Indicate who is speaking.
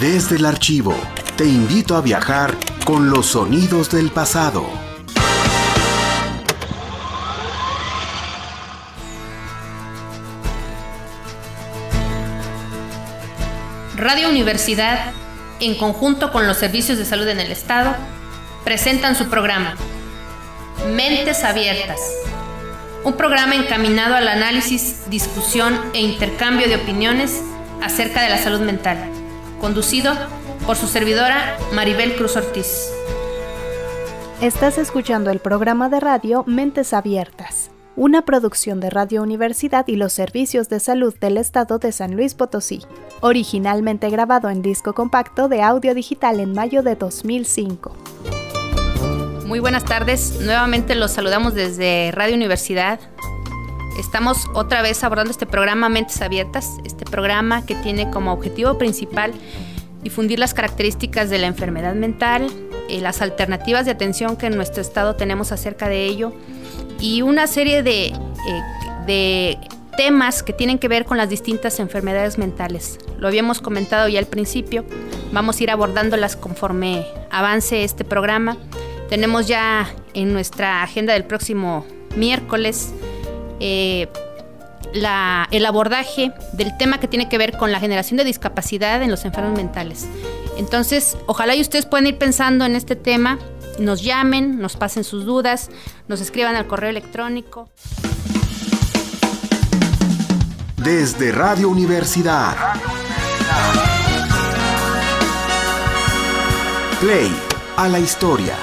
Speaker 1: Desde el archivo, te invito a viajar con los sonidos del pasado.
Speaker 2: Radio Universidad, en conjunto con los servicios de salud en el Estado, presentan su programa Mentes Abiertas, un programa encaminado al análisis, discusión e intercambio de opiniones acerca de la salud mental, conducido por su servidora Maribel Cruz Ortiz.
Speaker 3: Estás escuchando el programa de radio Mentes Abiertas, una producción de Radio Universidad y los Servicios de Salud del Estado de San Luis Potosí, originalmente grabado en disco compacto de audio digital en mayo de 2005.
Speaker 2: Muy buenas tardes, nuevamente los saludamos desde Radio Universidad. Estamos otra vez abordando este programa Mentes Abiertas, este programa que tiene como objetivo principal difundir las características de la enfermedad mental, eh, las alternativas de atención que en nuestro estado tenemos acerca de ello y una serie de, eh, de temas que tienen que ver con las distintas enfermedades mentales. Lo habíamos comentado ya al principio, vamos a ir abordándolas conforme avance este programa. Tenemos ya en nuestra agenda del próximo miércoles eh, el abordaje del tema que tiene que ver con la generación de discapacidad en los enfermos mentales. Entonces, ojalá y ustedes puedan ir pensando en este tema, nos llamen, nos pasen sus dudas, nos escriban al correo electrónico.
Speaker 1: Desde Radio Universidad. Play a la historia.